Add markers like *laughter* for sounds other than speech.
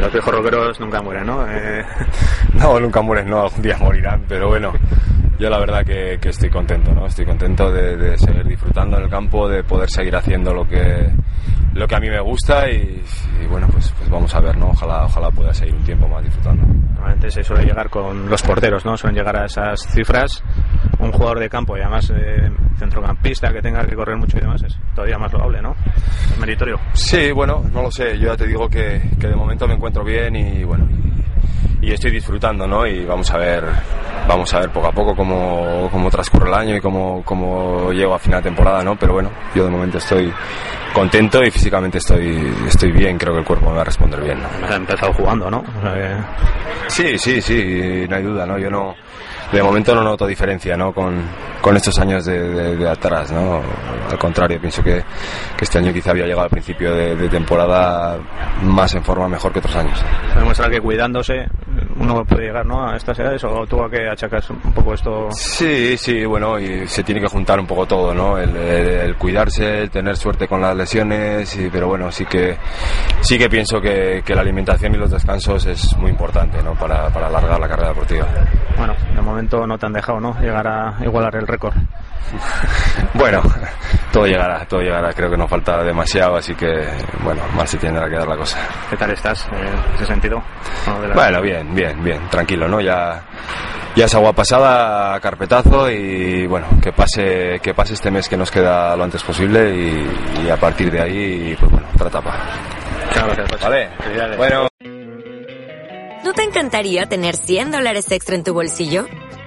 Los viejos rockeros nunca mueren, ¿no? Eh, *laughs* No, nunca mueres, no, algún día morirán, pero bueno, yo la verdad que, que estoy contento, ¿no? Estoy contento de, de seguir disfrutando en el campo, de poder seguir haciendo lo que, lo que a mí me gusta y, y bueno, pues, pues vamos a ver, ¿no? Ojalá, ojalá pueda seguir un tiempo más disfrutando. normalmente se suele llegar con los porteros, ¿no? Suelen llegar a esas cifras. Un jugador de campo y además eh, centrocampista que tenga que correr mucho y demás es todavía más loable, ¿no? Sí, bueno, no lo sé, yo ya te digo que, que de momento me encuentro bien y bueno, y, y estoy disfrutando, ¿no? Y vamos a ver, vamos a ver poco a poco cómo, cómo transcurre el año y cómo, cómo llego a final de temporada, ¿no? Pero bueno, yo de momento estoy contento y físicamente estoy, estoy bien, creo que el cuerpo me va a responder bien, ¿no? Ha empezado jugando, ¿no? O sea que- Sí, sí, sí, no hay duda, ¿no? Yo no, de momento no noto diferencia, ¿no? Con, con estos años de, de- de atrás, ¿no? Al contrario, pienso que, que este año quizá había llegado al principio de, de temporada más en forma mejor que otros años. demuestra que cuidándose uno puede llegar, ¿no? A estas edades o a que achacas un poco esto. Sí, sí, bueno, y se tiene que juntar un poco todo, ¿no? El, el- el cuidarse, el tener suerte con las lesiones, y, pero bueno, sí que sí que pienso que, que la alimentación y los descansos es muy importante, ¿no? Para, para alargar la carrera deportiva. Bueno, de momento no te han dejado, ¿no? Llegar a igualar el récord. *laughs* Bueno, todo llegará, todo llegará. Creo que nos falta demasiado, así que, bueno, mal se tendrá que dar la cosa. ¿Qué tal estás eh, en ese sentido? Bueno, bien, bien, bien, tranquilo, ¿no? Ya, ya es agua pasada, carpetazo y bueno, que pase, que pase este mes que nos queda lo antes posible y, y a partir de ahí, pues bueno, otra etapa. Muchas gracias. Vale, bueno. ¿No te encantaría tener 100 dólares extra en tu bolsillo?